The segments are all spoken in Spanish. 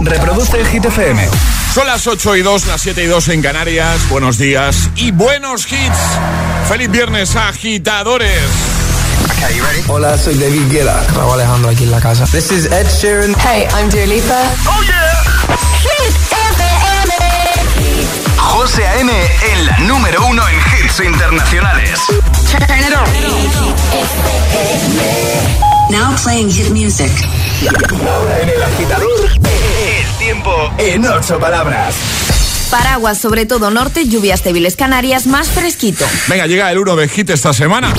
Reproduce el Hit FM. Son las 8 y 2, las 7 y 2 en Canarias. Buenos días y buenos hits. Feliz viernes, agitadores. Hola, soy David Guetta. Raúl Alejandro aquí en la casa. This is Ed Sheeran. Hey, I'm Dua Lipa. Oh yeah. Hit FM. José A.M. en la número uno en hits internacionales. Turn it on. Now playing hit music. Ahora en el agitador, tiempo en ocho palabras. Paraguas, sobre todo norte, lluvias débiles Canarias, más fresquito. Venga, llega el 1 de hit esta semana.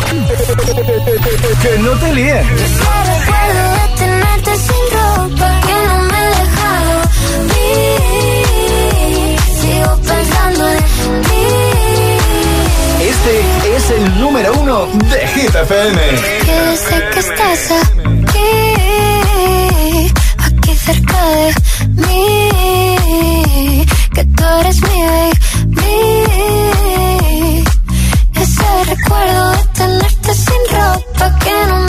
Que no te líen. Recuerdo de tenerte sin ropa que no me he dejado ir. Sigo pensando en ti. Este es el número uno de Hit FM. Que sé que estás aquí, aquí cerca de mí. Que tú eres mi baby. Ese recuerdo de tenerte sin ropa que no me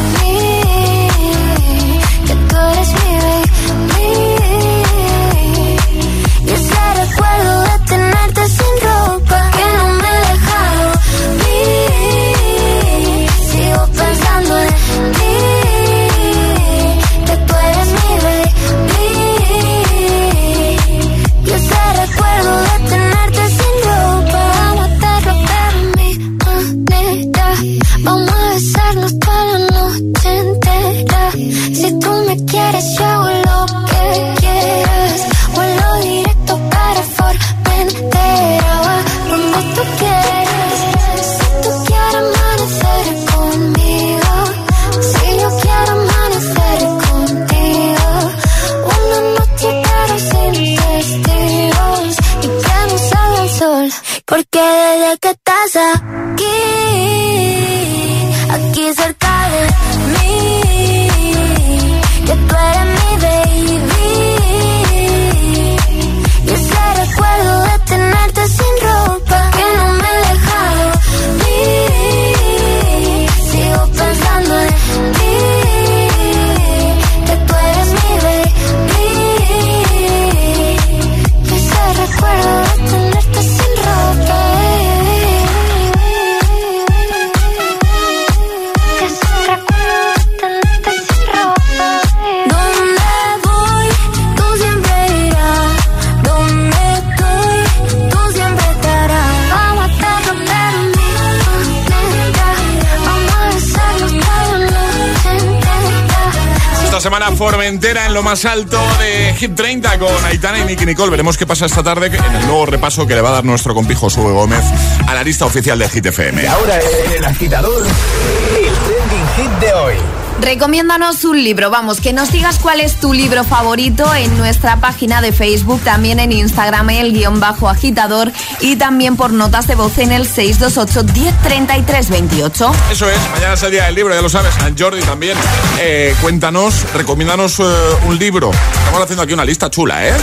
En lo más alto de Hit 30 con Aitana y Nicky Nicole. Veremos qué pasa esta tarde en el nuevo repaso que le va a dar nuestro compijo Sube Gómez a la lista oficial de Hit FM. Y ahora el agitador, el trending hit de hoy. Recomiéndanos un libro, vamos, que nos digas cuál es tu libro favorito en nuestra página de Facebook, también en Instagram, el guion bajo agitador y también por notas de voz en el 628 1033 28. Eso es, mañana es el día del libro, ya lo sabes, San Jordi también. Eh, cuéntanos, recomiéndanos eh, un libro. Estamos haciendo aquí una lista chula, ¿eh?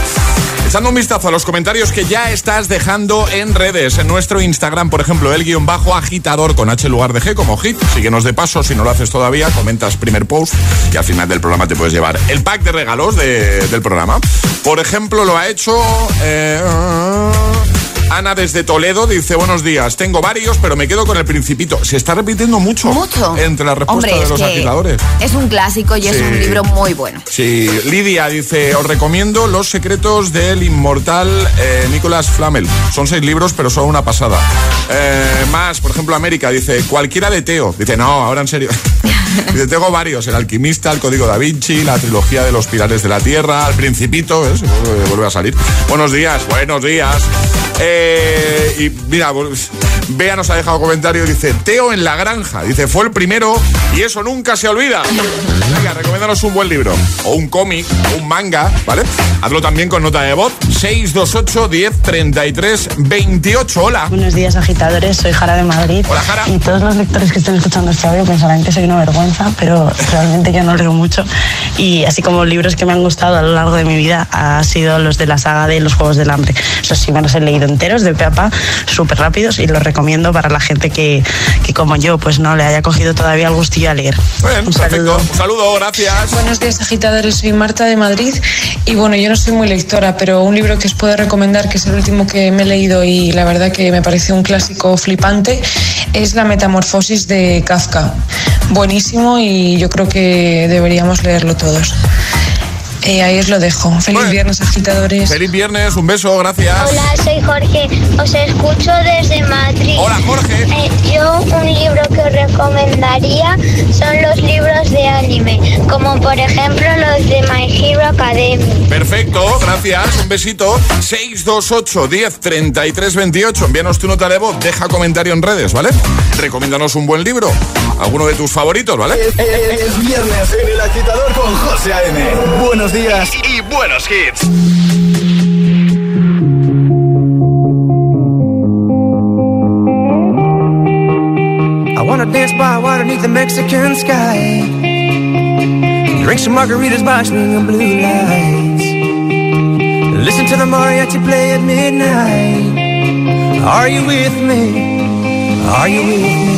Echando un vistazo a los comentarios que ya estás dejando en redes, en nuestro Instagram, por ejemplo, el guion bajo agitador con H lugar de G como hit. Síguenos de paso, si no lo haces todavía, comentas primer post y al final del programa te puedes llevar el pack de regalos de- del programa. Por ejemplo, lo ha hecho... eh, Ana desde Toledo dice, buenos días, tengo varios, pero me quedo con el principito. Se está repitiendo mucho. Mucho. Entre las respuestas Hombre, de los agitadores. Es un clásico y es un libro muy bueno. Sí, Lidia dice, os recomiendo Los secretos del inmortal eh, Nicolás Flamel. Son seis libros, pero son una pasada. Eh, más, por ejemplo, América dice, cualquiera de Teo. Dice, no, ahora en serio. dice, tengo varios, El alquimista, El código da Vinci, la trilogía de los pilares de la Tierra, El principito, ¿ves? Vuelve, vuelve a salir. Buenos días, buenos días. Eh, y mira, Bea nos ha dejado comentario dice, Teo en la granja. Dice, fue el primero y eso nunca se olvida. Venga, recomiéndanos un buen libro, o un cómic, o un manga, ¿vale? Hazlo también con nota de voz, 628 10 33 28. Hola. Buenos días, agitadores. Soy Jara de Madrid. Hola, Jara. Y todos los lectores que estén escuchando este audio pensarán que soy una vergüenza, pero realmente yo no leo mucho. Y así como libros que me han gustado a lo largo de mi vida ha sido los de la saga de Los Juegos del Hambre. Esos sí me los he leído enteros de pe a pa, súper rápidos y los recomiendo para la gente que, que como yo, pues no le haya cogido todavía el gustillo a leer. Bien, Un saludo. Un saludo, gracias. Buenos días agitadores, soy Marta de Madrid y bueno, yo no soy muy lectora, pero un libro que os puedo recomendar, que es el último que me he leído y la verdad que me parece un clásico flipante, es La Metamorfosis de Kafka. Buenísimo y yo creo que deberíamos leerlo todos. Eh, ahí os lo dejo. Feliz Bueno. viernes agitadores. Feliz viernes, un beso, gracias. Hola, soy Jorge. Os escucho desde Madrid. Hola, Jorge. Eh, yo un libro que os recomendaría son los libros de anime, como por ejemplo los de My Hero Academy. Perfecto, gracias, un besito. 628 10 33 28. Envíanos tu nota de voz, deja comentario en redes, ¿vale? Recomiéndanos un buen libro, alguno de tus favoritos, ¿vale? Es, es- es viernes en el agitador con José A.M. Buenos días y buenos hits. I wanna dance by water beneath the Mexican sky. Drink some margaritas by swinging blue lights. Listen to the mariachi play at midnight. Are you with me? Are you with me?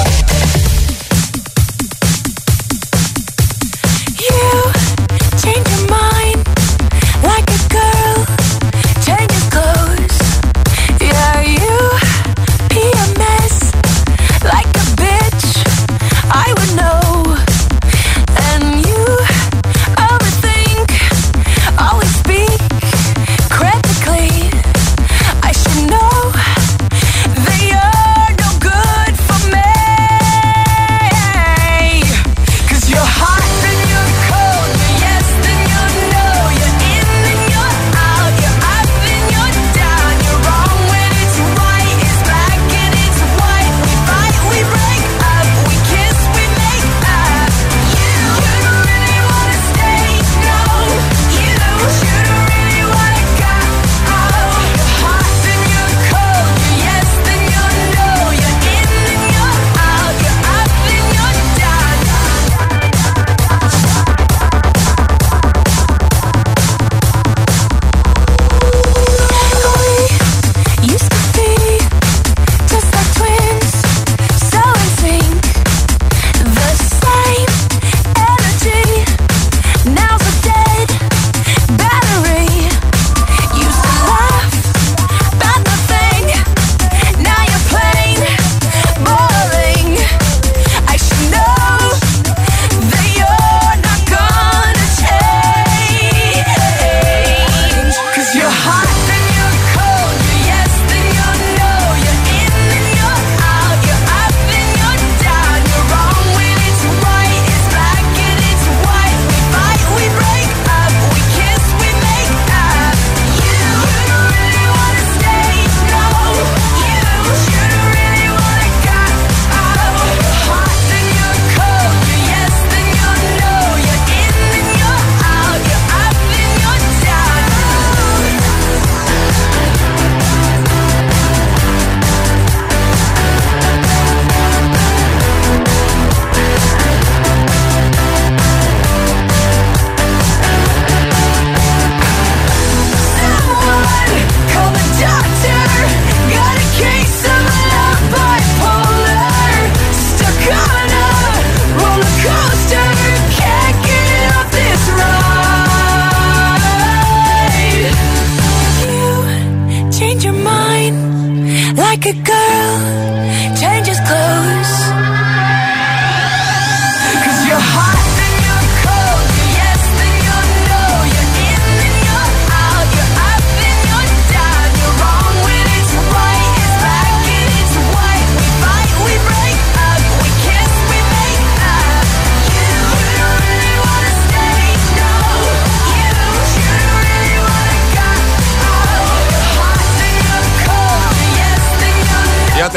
Like a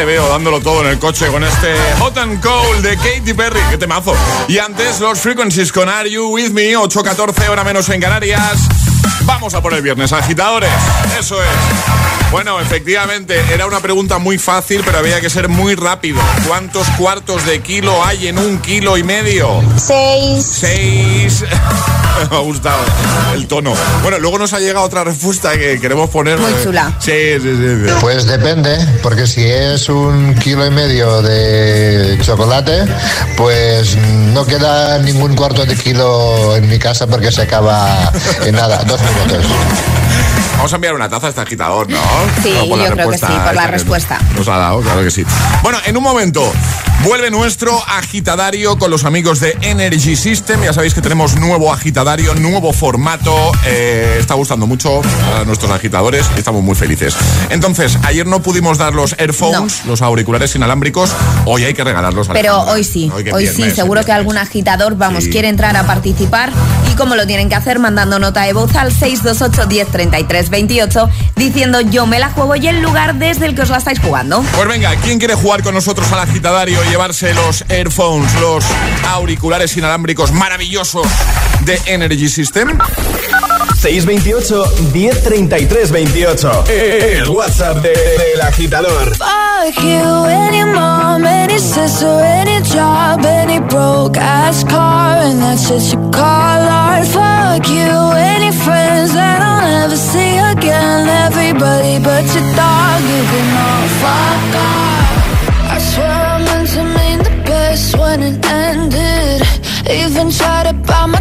veo dándolo todo en el coche con este Hot and Cold de Katy Perry. ¡Qué temazo! Y antes los Frequencies con Are You With Me, 8.14 hora menos en Canarias. Vamos a por el viernes, agitadores. Eso es. Bueno, efectivamente, era una pregunta muy fácil, pero había que ser muy rápido. ¿Cuántos cuartos de kilo hay en un kilo y medio? Seis. Seis. Me ha gustado el tono. Bueno, luego nos ha llegado otra respuesta que queremos poner. Muy chula. Sí, sí, sí. sí. Pues depende, porque si es un kilo y medio de chocolate, pues no queda ningún cuarto de kilo en mi casa porque se acaba en nada, dos minutos. Vamos a enviar una taza a este agitador, ¿no? Sí, No, yo creo que sí, por la esta respuesta. Nos ha dado, claro que sí. Bueno, en un momento vuelve nuestro agitadario con los amigos de Energy System. Ya sabéis que tenemos nuevo agitadario, nuevo formato. Eh, está gustando mucho a nuestros agitadores y estamos muy felices. Entonces, ayer no pudimos dar los earphones, los auriculares inalámbricos. Hoy hay que regalarlos. Pero Alejandra. hoy sí, hoy viernes, sí, seguro que algún agitador, vamos, Sí. quiere entrar a participar. ¿Y cómo lo tienen que hacer? Mandando nota de voz al 628 10 33 28 diciendo yo me la juego y el lugar desde el que os la estáis jugando. Pues venga, ¿quién quiere jugar con nosotros al agitadario y llevarse los earphones, los auriculares inalámbricos maravillosos de Energy System? 628 1033 28. El WhatsApp de- del agitador. Fuck you, any mom, any sister, any job, any broke ass car, and that's what you call art. Fuck you, any friends that I'll never see again. Everybody but your dog, you can all fuck off. I swear I meant to mean the best when it ended. Even tried to bite my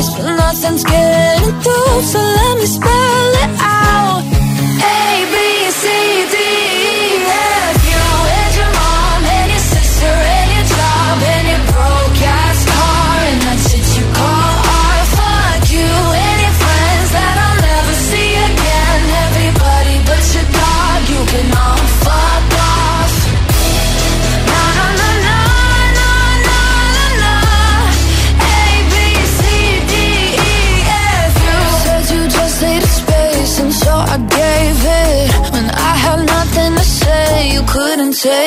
be but nothing's getting through. So let me spell it out. A B C D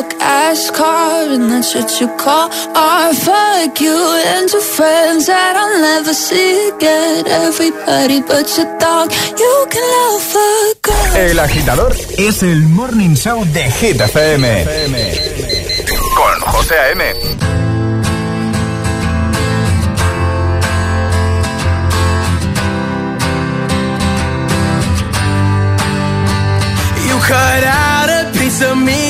broke ass car, and that's what you call art. Fuck you and your friends that I'll never see again. Everybody but your dog, you can love a girl. El agitador es el morning show de Hit FM. Con José A.M. cut out a piece of me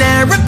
run and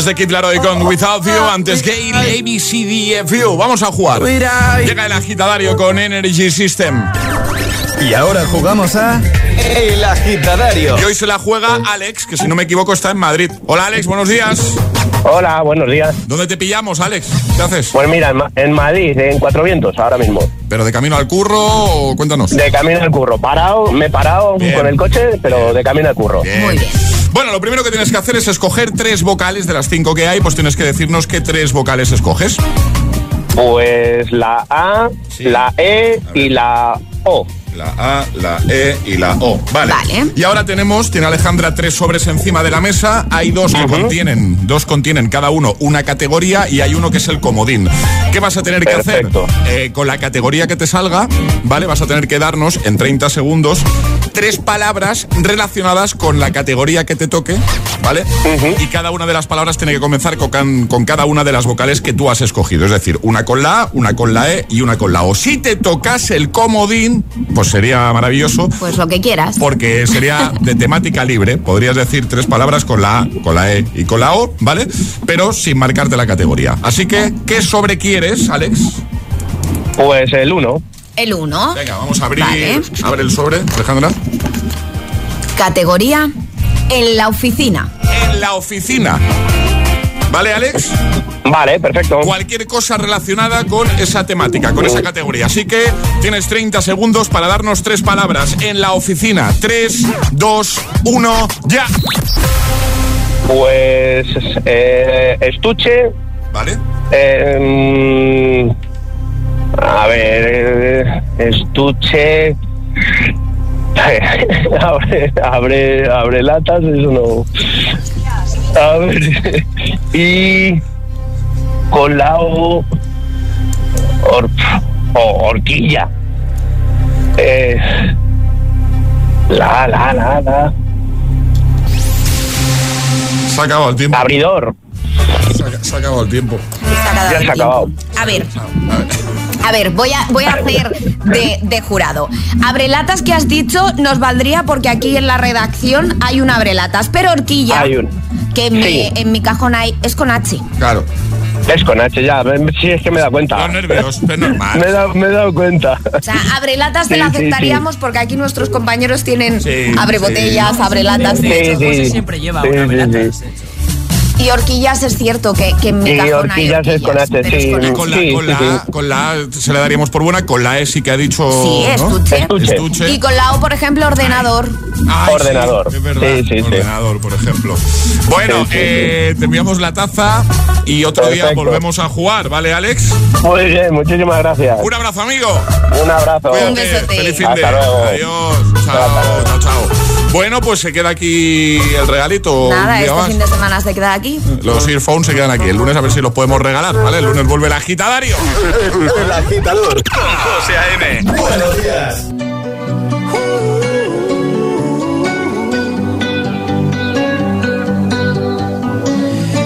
Desde Kid Laroi con Without You, antes Gale, ABCDFU. Vamos a jugar. Llega el agitadario con Energy System. Y ahora jugamos a El Agitadario. Y hoy se la juega Alex, que si no me equivoco está en Madrid. Hola Alex, buenos días. Hola, buenos días. ¿Dónde te pillamos, Alex? ¿Qué haces? Pues mira, en, Ma- en Madrid, en Cuatro Vientos, ahora mismo. ¿Pero de camino al curro o cuéntanos? De camino al curro. Parado, me he parado Bien. con el coche, pero de camino al curro. Muy bien. Bueno, lo primero que tienes que hacer es escoger tres vocales de las cinco que hay, pues tienes que decirnos qué tres vocales escoges. Pues la A, la E y la O. La A, la E y la O. Vale. Vale. Y ahora tenemos, tiene Alejandra tres sobres encima de la mesa. Hay dos que contienen, dos contienen cada uno una categoría y hay uno que es el comodín. ¿Qué vas a tener que hacer? Eh, con la categoría que te salga, ¿vale? Vas a tener que darnos en 30 segundos tres palabras relacionadas con la categoría que te toque, ¿vale? Y cada una de las palabras tiene que comenzar con, can- con cada una de las vocales que tú has escogido. Es decir, una con la A, una con la E y una con la O. Si te tocas el comodín, pues sería maravilloso. Pues lo que quieras. Porque sería de temática libre. Podrías decir tres palabras con la A, con la E y con la O, ¿vale? Pero sin marcarte la categoría. Así que, ¿qué sobre quieres, Alex? Pues el 1. El 1. Venga, vamos a abrir. Vale. Abre el sobre, Alejandra. Categoría en la oficina. En la oficina. ¿Vale, Alex? Vale, perfecto. Cualquier cosa relacionada con esa temática, con esa categoría. Así que tienes 30 segundos para darnos tres palabras. En la oficina. 3, 2, 1, ya. Pues eh, estuche. ¿Vale? eh, a ver, eh, estuche. abre, abre, abre latas, eso no. A ver, y con la O, hor- o- horquilla. Eh, la, la, la, la. Se ha acabado el tiempo. Abridor. Se ha, se ha acabado el tiempo. Se ha acabado Ya el se ha acabado. A ver, a ver, voy a, voy a hacer de, de jurado. Abrelatas que has dicho nos valdría porque aquí en la redacción hay un abrelatas, pero horquilla, Hay un- que en, mi, en mi cajón hay, es con H. Claro. Es con H ya, sí es que me he dado cuenta. Los nervios, es normal. Me he dado, me he dado cuenta. O sea, abrelatas te Sí, la sí, sí. aceptaríamos porque aquí nuestros compañeros tienen Sí, abre sí. botellas, abrelatas. Sí, de hecho. sí. José siempre lleva Sí, una sí, velata. sí. Y horquillas es cierto que, que en mi Y hay horquillas es con H, es sí. con H. Con la, Sí, con, sí, la, sí. A- con la A se le daríamos por buena, con la E sí que ha dicho. Sí, ¿no? estuche. Estuche. Estuche. Y con la O, por ejemplo, ordenador. Ay, Ordenador. sí, es verdad. Sí, sí, sí. Ordenador, por ejemplo. Bueno, Sí, sí, eh, te enviamos la taza y otro día volvemos a jugar, ¿vale, Alex? Muy bien, muchísimas gracias. Un abrazo, amigo. Un abrazo. Un besote. Feliz fin Hasta de. luego. Adiós. Chao, chao, chao. Bueno, pues se queda aquí el regalito. Nada, este más. fin de semana se queda aquí. Los earphones se quedan aquí. El lunes a ver si los podemos regalar, ¿vale? El lunes vuelve el agitadario. El agitador con José A.M. Buenos días.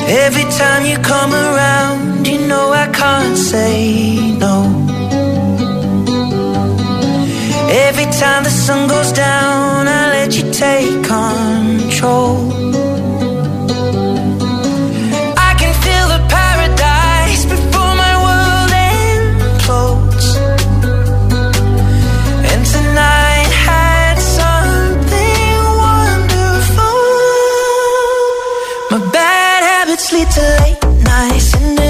Every time you come around, you know I can't say no. Every time the sun goes down, I let you take control. nice and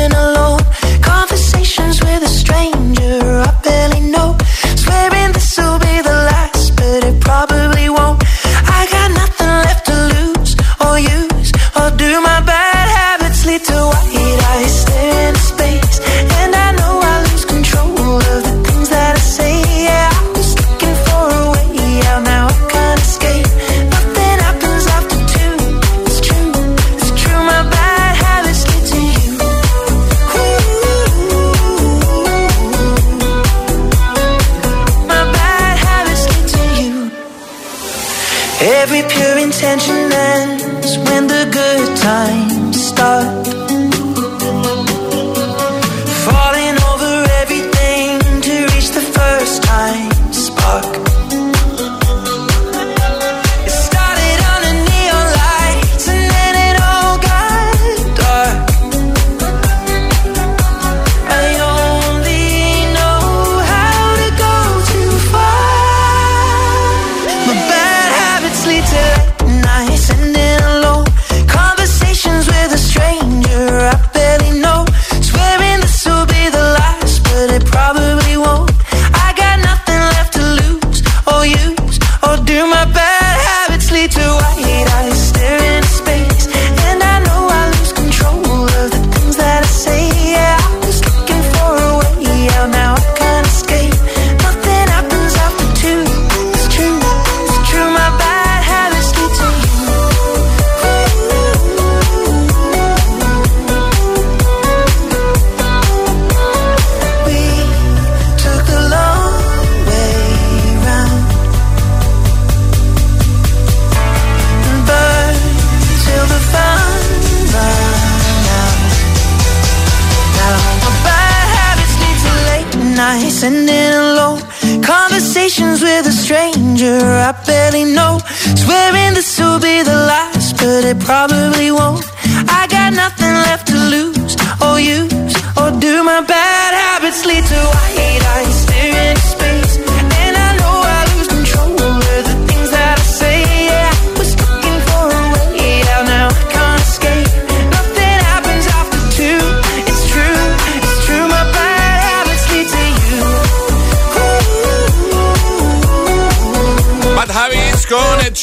but it probably won't. I got nothing left to lose or use or do. My bad habits lead to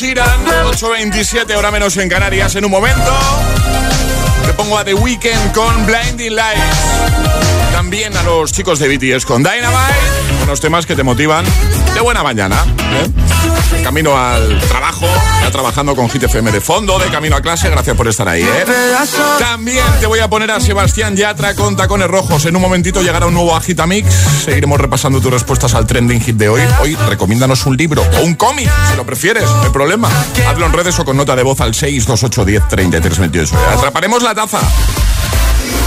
Sheeran, 8.27 hora menos en Canarias. En un momento te pongo a The Weeknd con Blinding Lights. También a los chicos de BTS con Dynamite, unos temas que te motivan de buena mañana. ¿eh? Camino al trabajo, ya trabajando con Hit FM de fondo, de camino a clase, gracias por estar ahí. ¿eh? También te voy a poner a Sebastián Yatra con tacones rojos. En un momentito llegará un nuevo Agitamix. Seguiremos repasando tus respuestas al trending hit de hoy. Hoy recomiéndanos un libro o un cómic, si lo prefieres, no hay problema. Hazlo en redes o con nota de voz al 628 10 33 28. Atraparemos la taza.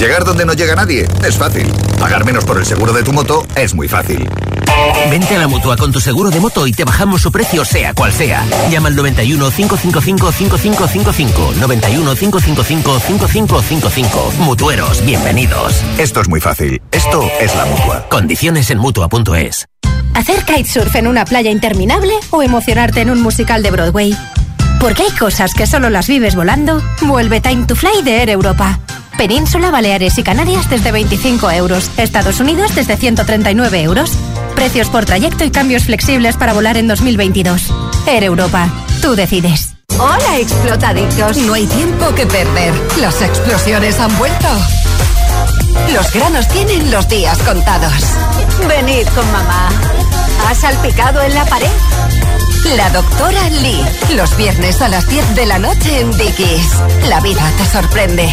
Llegar donde no llega nadie es fácil. Pagar menos por el seguro de tu moto es muy fácil. Vente a la mutua con tu seguro de moto y te bajamos su precio, sea cual sea. Llama al 91 555 5555. 91 555 5555. Mutueros, bienvenidos. Esto es muy fácil. Esto es la mutua. Condiciones en mutua.es. ¿Hacer kitesurf en una playa interminable o emocionarte en un musical de Broadway? Porque hay cosas que solo las vives volando. Vuelve Time to Fly de Air Europa. Península, Baleares y Canarias desde 25 euros. Estados Unidos desde 139 euros. Precios por trayecto y cambios flexibles para volar en 2022. Air Europa. Tú decides. Hola, explotadictos. No hay tiempo que perder. Las explosiones han vuelto. Los granos tienen los días contados. Venid con mamá. ¿Has salpicado en la pared? La doctora Lee. Los viernes a las 10 de la noche en Dickies. La vida te sorprende.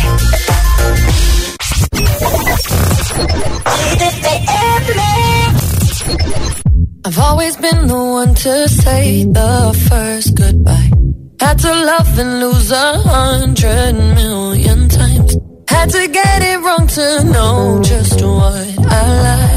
I've always been the one to say the first goodbye. Had to love and lose a hundred million times. Had to get it wrong to know just what I like.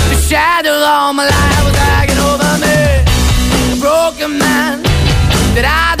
shadow all my life was hanging over me. A broken man that I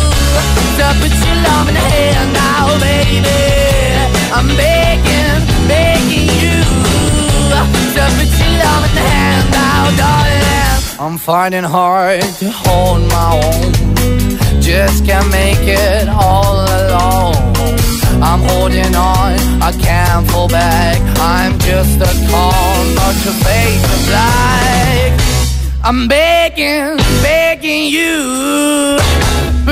to put your love in the hand now, baby. I'm begging, begging you to put your love in the hand now, darling. I'm finding hard to hold my own. Just can't make it all alone. I'm holding on, I can't fall back. I'm just a call, but your face is black. I'm begging, begging you,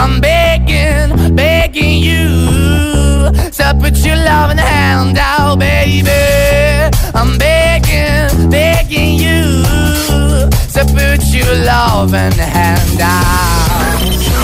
I'm begging, begging you to put your loving hand out, baby. I'm begging, begging you So put your loving hand out.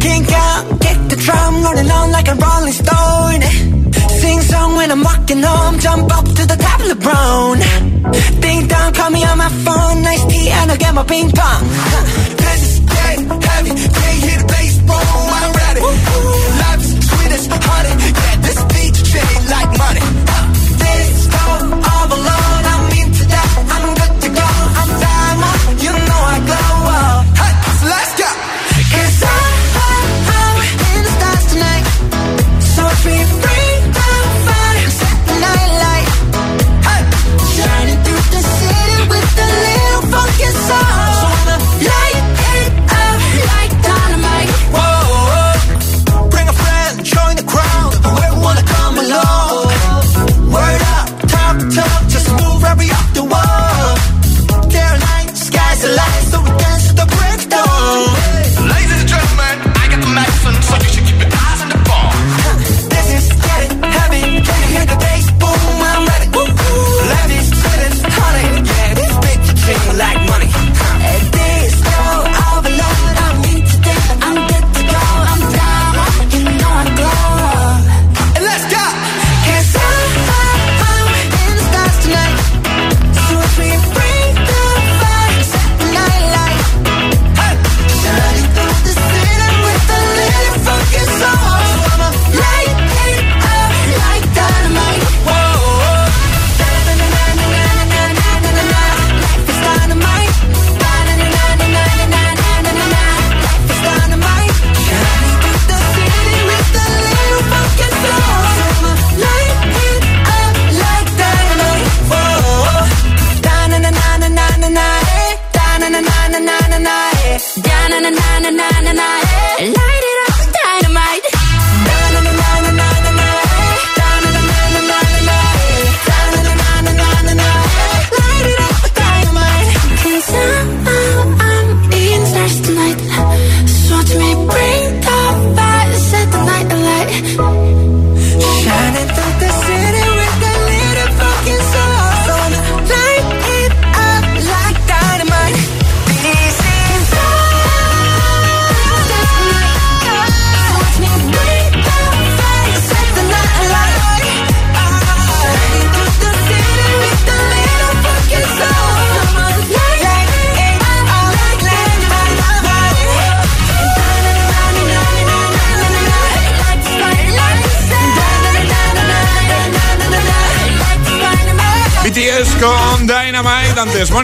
Kink out, kick the drum, rolling on like a rolling stone. Sing song when I'm walking home, jump up to the top of the brown. Ding dong, call me on my phone, nice tea, and I'll get my ping pong.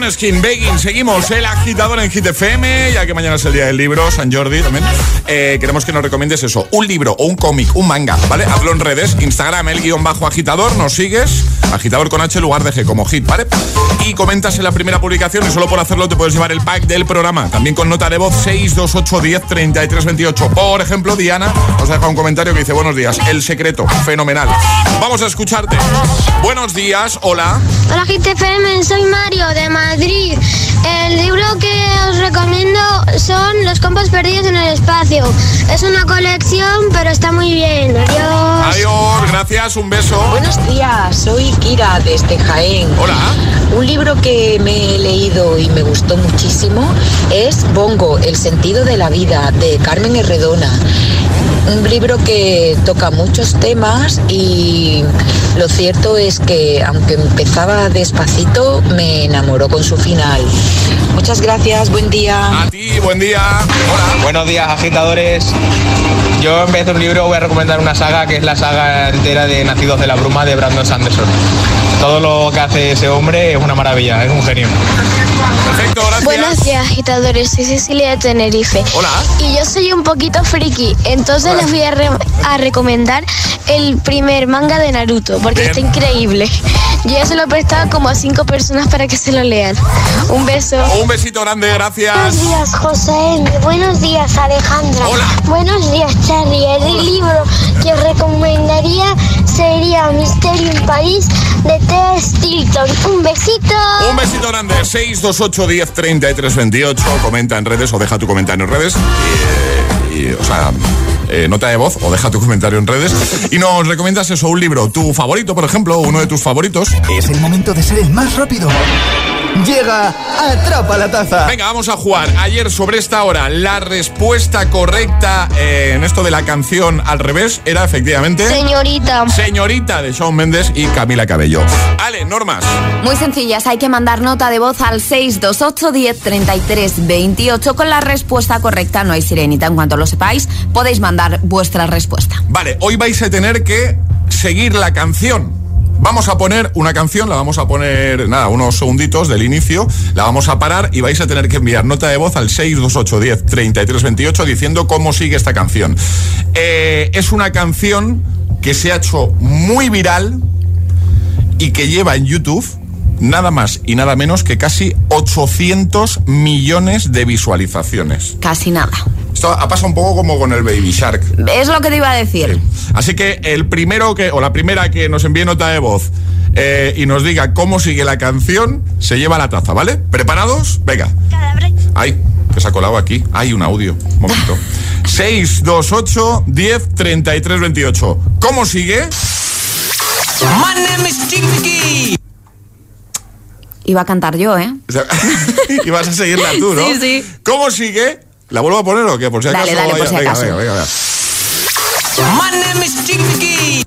Moneskin, Begging. Seguimos el agitador en Hit FM, ya que mañana es el día del libro, San Jordi también. Eh, queremos que nos recomiendes eso, un libro o un cómic, un manga, ¿vale? Hablo en redes, Instagram, el guion bajo agitador, nos sigues, agitador con H lugar de G como hit, ¿vale? Y comentas en la primera publicación y solo por hacerlo te puedes llevar el pack del programa. También con nota de voz 628 10 33 28. Por ejemplo, Diana nos ha dejado un comentario que dice: Buenos días, el secreto, fenomenal. Vamos a escucharte. Buenos días, hola. Hola GTFM, soy Mario de Madrid. El libro que os recomiendo son Los compas perdidos en el espacio. Es una colección, pero está muy bien. Adiós. Adiós, gracias, un beso. Buenos días, soy Kira desde Jaén. Hola. Un libro que me he leído y me gustó muchísimo es Bongo, El sentido de la vida, de Carmen Herredona. Un libro que toca muchos temas y lo cierto es que aunque empezaba despacito, me enamoró con su final. Muchas gracias, buen día. A ti, buen día. Hola. Buenos días, agitadores. Yo en vez de un libro voy a recomendar una saga que es la saga entera de Nacidos de la Bruma de Brandon Sanderson. Todo lo que hace ese hombre es una maravilla, es un genio. Perfecto, gracias. Buenos días, agitadores. Soy Cecilia de Tenerife. Hola. Y yo soy un poquito friki, entonces les voy a, re- a recomendar el primer manga de Naruto, porque Bien. está increíble. Yo ya se lo he prestado como a cinco personas para que se lo lean. Un beso. Un besito grande, gracias. Buenos días, José. Buenos días, Alejandra. Hola. Buenos días, Charlie. El libro que os recomendaría sería Misterio en París de T. Stilton. Un besito. Un besito grande, 628 10 33 28. Comenta en redes o deja tu comentario en redes. Y, y, o sea, eh, nota de voz o deja tu comentario en redes. Y nos recomiendas eso, un libro, tu favorito, por ejemplo, uno de tus favoritos. Es el momento de ser el más rápido. Llega Atrapa la Taza. Venga, vamos a jugar. Ayer sobre esta hora, la respuesta correcta eh, en esto de la canción al revés era efectivamente. Señorita. Señorita de Shawn Mendes y Camila Cabello. Ale, normas. Muy sencillas, hay que mandar nota de voz al 628 10 33 28 con la respuesta correcta. No hay sirenita. En cuanto lo sepáis, podéis mandar vuestra respuesta. Vale, hoy vais a tener que seguir la canción. Vamos a poner una canción, la vamos a poner, nada, unos segunditos del inicio, la vamos a parar y vais a tener que enviar nota de voz al 628 10 33 28 diciendo cómo sigue esta canción. Eh, es una canción que se ha hecho muy viral y que lleva en YouTube nada más y nada menos que casi 800 millones de visualizaciones. Casi nada. Esto ha pasado un poco como con el Baby Shark. Es lo que te iba a decir. Así que el primero que, o la primera que nos envíe nota de voz eh, y nos diga cómo sigue la canción, se lleva la taza, ¿vale? ¿Preparados? Venga. Ay, que se ha colado aquí. Hay un audio. Un momento. 628 10 33 28. ¿Cómo sigue? My name is Chicky. Iba a cantar yo, ¿eh? y vas a seguirla tú, ¿no? Sí, sí. ¿Cómo sigue? ¿La vuelvo a poner o qué? Por si acaso. Dale, dale, por vaya- si venga, acaso. venga, venga, venga. My name is Chicky.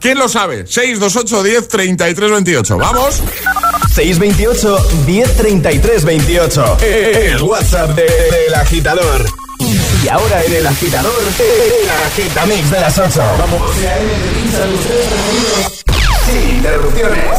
¿Quién lo sabe? 628 10 33 28. ¿Vamos? 628 1033 28. El WhatsApp de- del agitador. Y ahora en el agitador, el agitamix de las 8. Vamos. Sin interrupciones.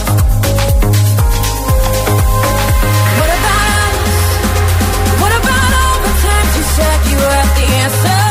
Had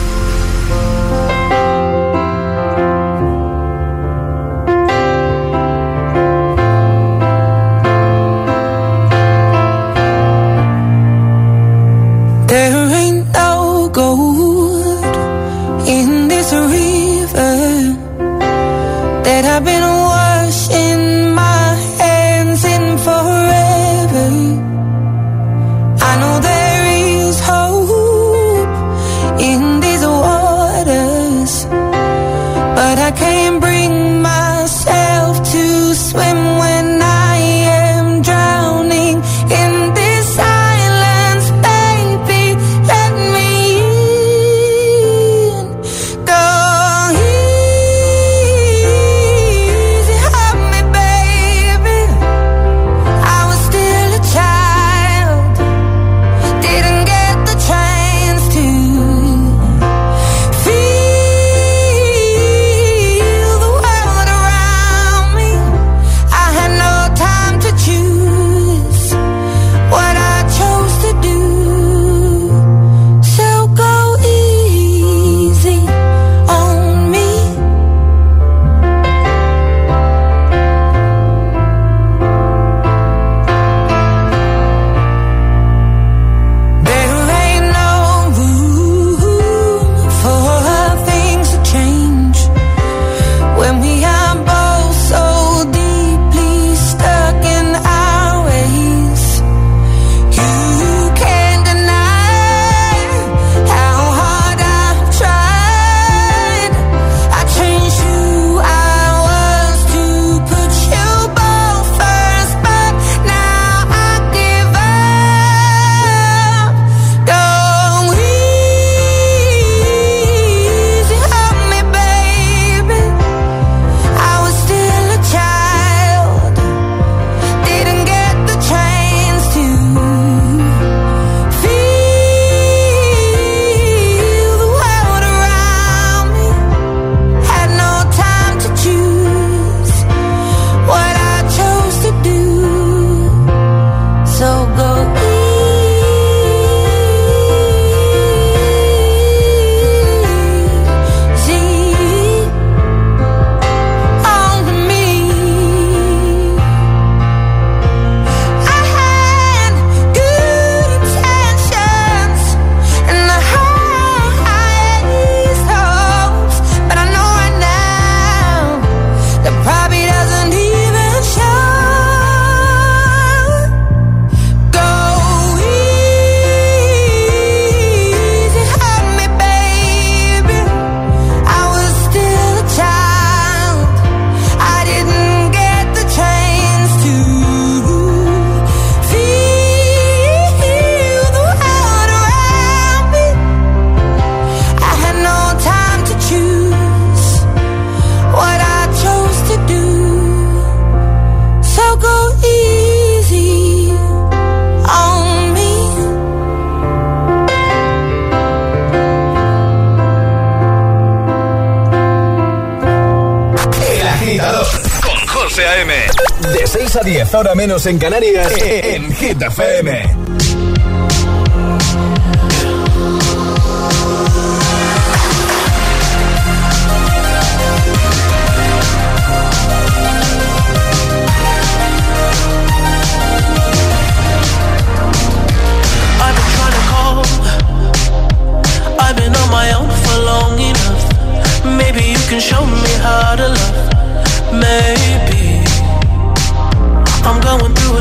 Ahora menos en Canarias, en Hit FM. I've been on my own for long enough. Maybe you can show me how to love. Maybe.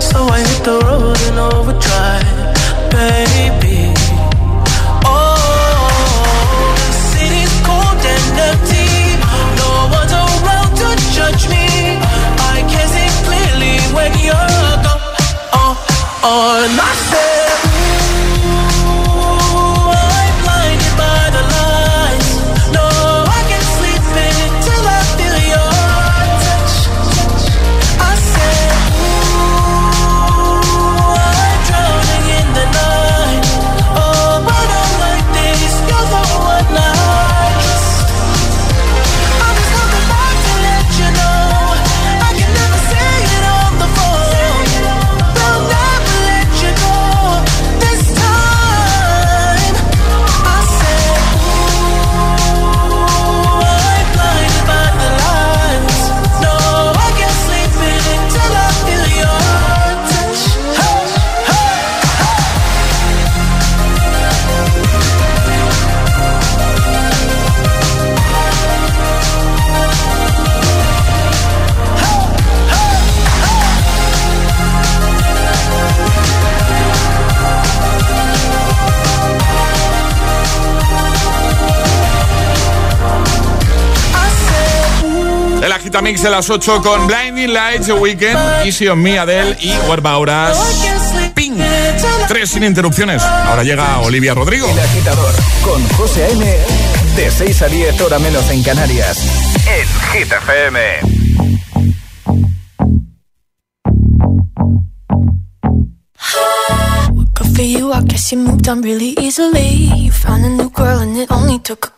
So I hit the road in overdrive, baby. Agitamix de las 8 con Blinding Lights, The Weekend, Easy on Me, Adele y Huerva Horas. ¡Ping! Tres sin interrupciones. Ahora llega Olivia Rodrigo. El agitador con José A.M. De 6 a 10 hora menos en Canarias. En Hit FM. Good for you, I guess you moved on really easily. You found a new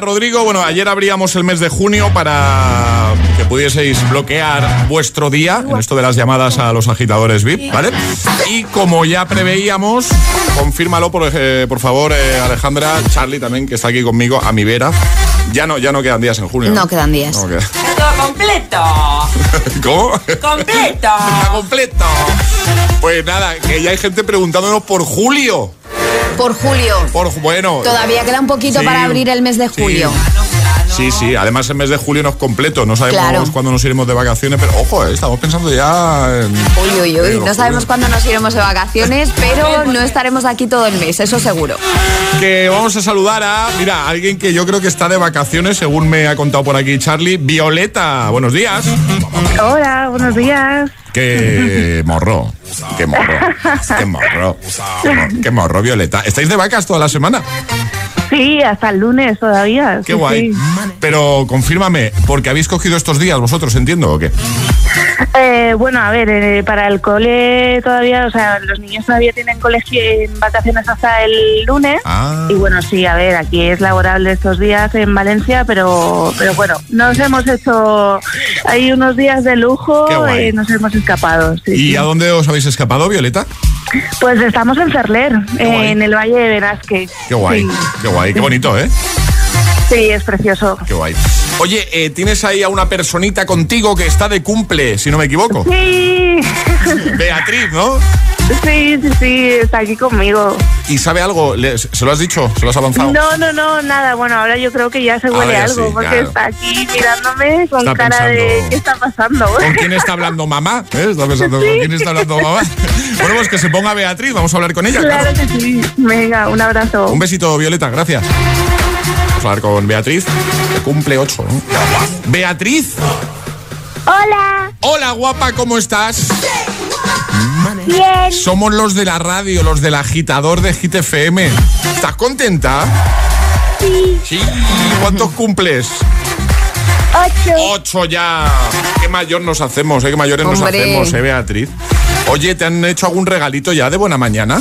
Rodrigo. Bueno, ayer abríamos el mes de junio para que pudieseis bloquear vuestro día en esto de las llamadas a los agitadores VIP, ¿vale? Y como ya preveíamos, confírmalo por, eh, por favor, eh, Alejandra, Charlie también, que está aquí conmigo, a mi vera. Ya no, ya no quedan días en junio. No quedan días. No queda- Todo completo. ¿Cómo? Completo. Está completo. Pues nada, que ya hay gente preguntándonos por julio. Por julio. Por bueno. Todavía queda un poquito Sí. para abrir el mes de julio. Sí, sí, además el mes de julio no es completo, no sabemos Claro. cuándo nos iremos de vacaciones, pero ojo, eh, estamos pensando ya en... Uy, uy, uy. No sabemos cuándo nos iremos de vacaciones, pero no estaremos aquí todo el mes, eso seguro. Que vamos a saludar a, mira, alguien que yo creo que está de vacaciones, según me ha contado por aquí Charlie, Violeta. Buenos días. Hola, buenos días. Qué morro, qué morro, qué morro, qué morro, Violeta. ¿Estáis de vacas toda la semana? Sí, hasta el lunes todavía. Qué sí, guay. sí. Pero confírmame, porque habéis cogido estos días vosotros, entiendo, ¿o qué? Eh, bueno, a ver, eh, para el cole todavía, o sea, los niños todavía tienen colegio en vacaciones hasta el lunes. Ah. Y bueno, sí, a ver, aquí es laborable estos días en Valencia, pero, pero bueno, nos hemos hecho, hay unos días de lujo, eh, nos hemos escapado. sí, ¿Y a dónde os habéis escapado, Violeta? Pues estamos en Cerler, en el Valle de Benasque. Qué guay, Sí. qué guay, qué bonito, ¿eh? Sí, es precioso. Qué guay. Oye, eh, tienes ahí a una personita contigo que está de cumple, si no me equivoco. Sí. Beatriz, ¿no? Sí, sí, sí, está aquí conmigo. ¿Y sabe algo? ¿Le- ¿Se lo has dicho? ¿Se lo has avanzado? No, no, no, nada. Bueno, ahora yo creo que ya se huele ya algo, sí, porque claro. está aquí mirándome con Está cara de pensando- ¿qué está pasando? ¿Con quién está hablando mamá? ¿Eh? Está pensando, ¿con quién está hablando mamá? Bueno, pues que se ponga Beatriz, vamos a hablar con ella. Claro claro. que sí. Venga, un abrazo. Un besito, Violeta, gracias. Vamos a hablar con Beatriz, que cumple 8. Beatriz. Hola. Hola, guapa, ¿cómo estás? Bien. Somos los de la radio, los del agitador de Hit FM. ¿Estás contenta? Sí. Sí. ¿Cuántos cumples? Ocho. Ocho ya. Qué mayor nos hacemos, ¿eh? Qué mayores nos hacemos, ¿eh, Beatriz? Oye, ¿te han hecho algún regalito ya de buena mañana?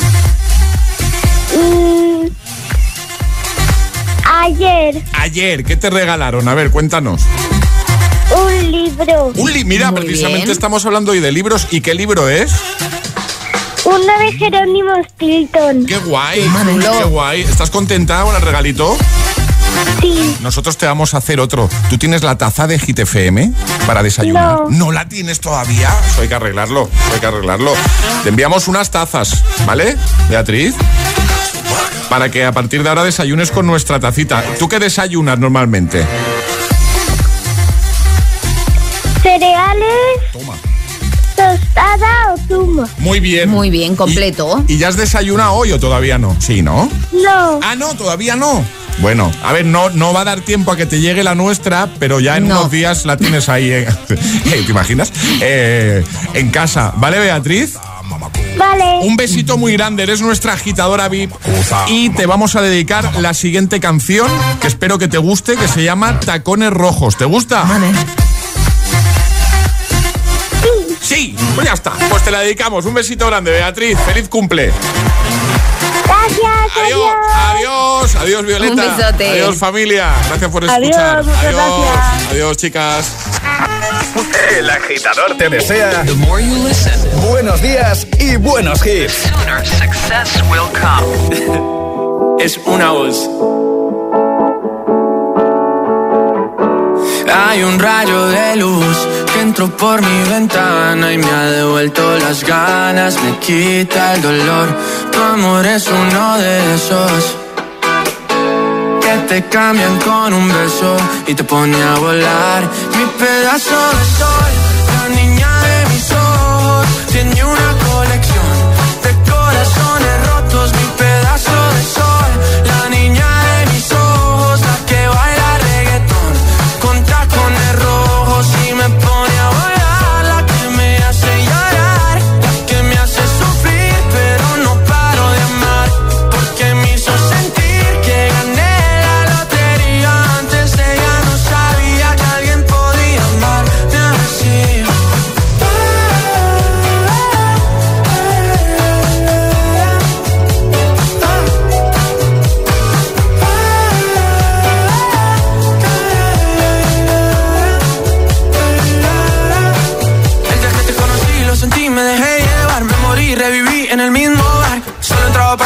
Ayer, Ayer, ¿qué te regalaron? A ver, cuéntanos. un libro. Un li Mira, Muy precisamente bien. estamos hablando hoy de libros. ¿Y qué libro es? Uno de Jerónimo Stilton. ¡Qué guay! ¡Qué guay! ¿Estás contenta con el regalito? Sí. Nosotros te vamos a hacer otro. ¿Tú tienes la taza de Hit FM para desayunar? No. la tienes todavía? Eso hay que arreglarlo, eso hay que arreglarlo. Te enviamos unas tazas, ¿vale, Beatriz? Para que a partir de ahora desayunes con nuestra tacita. ¿Tú qué desayunas normalmente? Cereales, Toma. tostada o zumo. Muy bien. Muy bien, completo. ¿Y, y ya has desayunado hoy o todavía no? Sí, ¿no? No. Ah, no, todavía no. Bueno, a ver, no, no va a dar tiempo a que te llegue la nuestra, pero ya en No. unos días la tienes ahí, en- ¿te imaginas? Eh, en casa, ¿vale, Beatriz? Vale. Un besito muy grande, eres nuestra agitadora VIP y te vamos a dedicar la siguiente canción que espero que te guste, que se llama Tacones Rojos. ¿Te gusta? Sí, pues ya está. Pues te la dedicamos. Un besito grande, Beatriz. Feliz cumple. Gracias. Adiós, adiós, adiós Violeta. Un besote. Adiós familia. Gracias por Adiós, escuchar. muchas adiós, gracias. adiós chicas. El agitador te desea buenos días y buenos hits. es una voz. Hay un rayo de luz que entró por mi ventana y me ha devuelto las ganas, me quita el dolor. Tu amor es uno de esos que te cambian con un beso y te pone a volar. Pedazo de sol, la niña de mis ojos, tiene una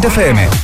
Hit FM.